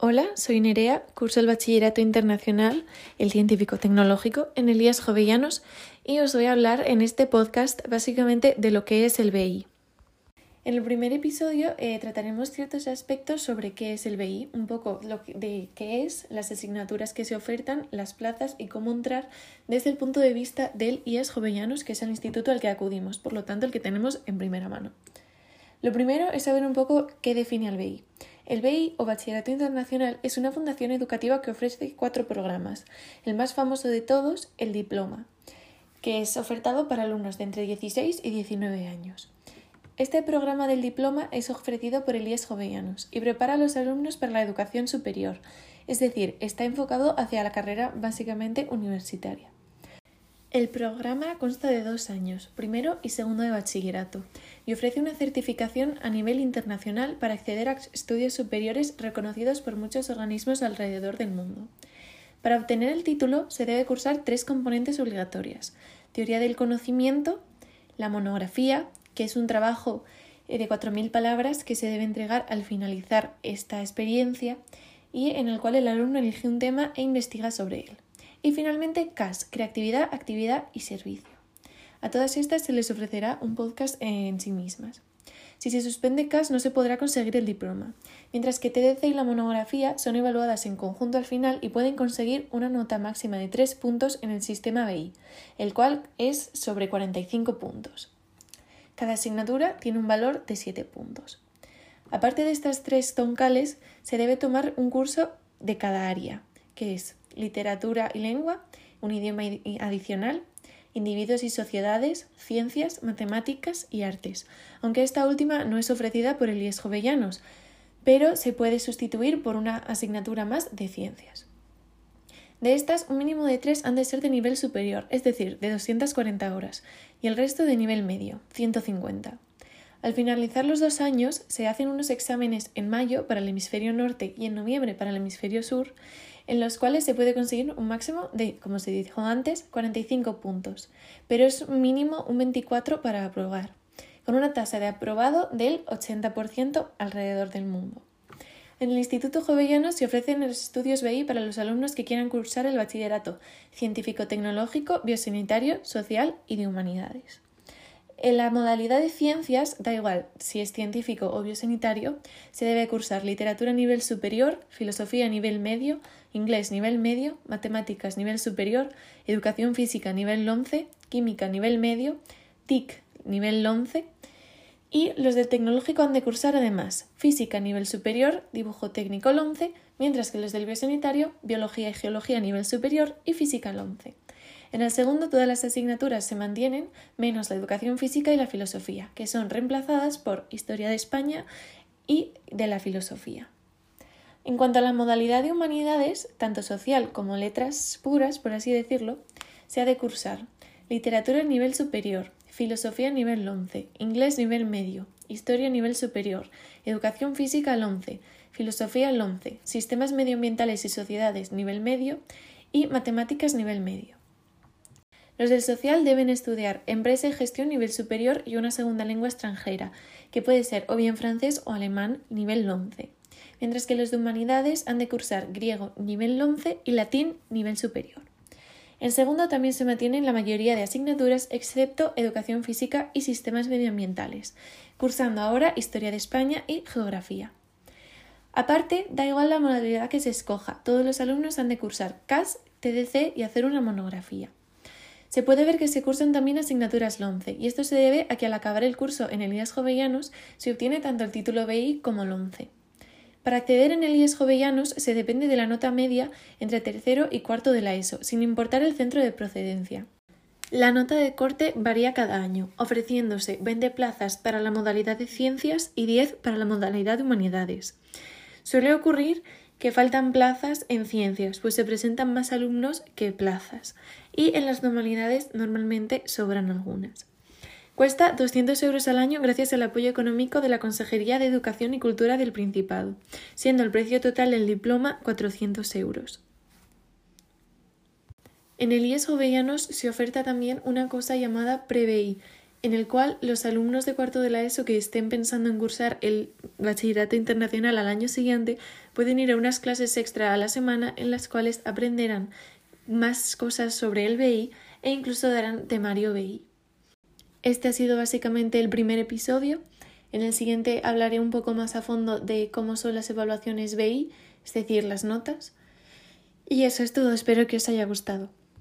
Hola, soy Nerea, curso el Bachillerato Internacional, el Científico Tecnológico, en Elías Jovellanos y os voy a hablar en este podcast básicamente de lo que es el BI. En el primer episodio eh, trataremos ciertos aspectos sobre qué es el BI, un poco de qué es, las asignaturas que se ofertan, las plazas y cómo entrar desde el punto de vista del IES Jovellanos, que es el instituto al que acudimos, por lo tanto el que tenemos en primera mano. Lo primero es saber un poco qué define al BI. El BI o Bachillerato Internacional es una fundación educativa que ofrece cuatro programas. El más famoso de todos, el diploma, que es ofertado para alumnos de entre 16 y 19 años. Este programa del diploma es ofrecido por Elías Jovellanos y prepara a los alumnos para la educación superior, es decir, está enfocado hacia la carrera básicamente universitaria. El programa consta de dos años, primero y segundo de bachillerato, y ofrece una certificación a nivel internacional para acceder a estudios superiores reconocidos por muchos organismos alrededor del mundo. Para obtener el título se debe cursar tres componentes obligatorias. Teoría del conocimiento, la monografía, que es un trabajo eh, de 4.000 palabras que se debe entregar al finalizar esta experiencia y en el cual el alumno elige un tema e investiga sobre él. Y finalmente, CAS, creatividad, actividad y servicio. A todas estas se les ofrecerá un podcast en sí mismas. Si se suspende CAS no se podrá conseguir el diploma, mientras que TDC y la monografía son evaluadas en conjunto al final y pueden conseguir una nota máxima de 3 puntos en el sistema BI, el cual es sobre 45 puntos. Cada asignatura tiene un valor de 7 puntos. Aparte de estas tres toncales, se debe tomar un curso de cada área, que es literatura y lengua, un idioma adicional, individuos y sociedades, ciencias, matemáticas y artes, aunque esta última no es ofrecida por el IES Jovellanos, pero se puede sustituir por una asignatura más de ciencias. De estas, un mínimo de tres han de ser de nivel superior, es decir, de 240 horas, y el resto de nivel medio, 150. Al finalizar los dos años, se hacen unos exámenes en mayo para el hemisferio norte y en noviembre para el hemisferio sur, en los cuales se puede conseguir un máximo de, como se dijo antes, 45 puntos, pero es mínimo un 24 para aprobar, con una tasa de aprobado del 80% alrededor del mundo. En el Instituto Jovellano se ofrecen los estudios BI para los alumnos que quieran cursar el bachillerato científico-tecnológico, biosanitario, social y de humanidades. En la modalidad de ciencias, da igual si es científico o biosanitario, se debe cursar literatura a nivel superior, filosofía a nivel medio, inglés nivel medio, matemáticas nivel superior, educación física nivel 11, química nivel medio, TIC nivel 11 y los del tecnológico han de cursar además física nivel superior, dibujo técnico 11, mientras que los del biosanitario, biología y geología nivel superior y física 11. En el segundo todas las asignaturas se mantienen, menos la educación física y la filosofía, que son reemplazadas por historia de España y de la filosofía. En cuanto a la modalidad de humanidades, tanto social como letras puras, por así decirlo, se ha de cursar literatura a nivel superior, filosofía a nivel 11, inglés nivel medio, historia a nivel superior, educación física al 11, filosofía al 11, sistemas medioambientales y sociedades nivel medio y matemáticas nivel medio. Los del social deben estudiar empresa y gestión nivel superior y una segunda lengua extranjera, que puede ser o bien francés o alemán nivel 11, mientras que los de humanidades han de cursar griego nivel 11 y latín nivel superior. En segundo también se mantienen la mayoría de asignaturas excepto educación física y sistemas medioambientales, cursando ahora historia de España y geografía. Aparte, da igual la modalidad que se escoja, todos los alumnos han de cursar CAS, TDC y hacer una monografía. Se puede ver que se cursan también asignaturas LONCE, y esto se debe a que al acabar el curso en Elías Jovellanos se obtiene tanto el título BI como LONCE. Para acceder en Elías Jovellanos se depende de la nota media entre tercero y cuarto de la ESO, sin importar el centro de procedencia. La nota de corte varía cada año, ofreciéndose 20 plazas para la modalidad de ciencias y 10 para la modalidad de humanidades. Suele ocurrir que faltan plazas en ciencias, pues se presentan más alumnos que plazas, y en las normalidades normalmente sobran algunas. Cuesta 200 euros al año gracias al apoyo económico de la Consejería de Educación y Cultura del Principado, siendo el precio total del diploma 400 euros. En el IES Jovellanos se oferta también una cosa llamada PreBI, en el cual los alumnos de cuarto de la ESO que estén pensando en cursar el bachillerato internacional al año siguiente pueden ir a unas clases extra a la semana en las cuales aprenderán más cosas sobre el BI e incluso darán temario BI. Este ha sido básicamente el primer episodio. En el siguiente hablaré un poco más a fondo de cómo son las evaluaciones BI, es decir, las notas. Y eso es todo, espero que os haya gustado.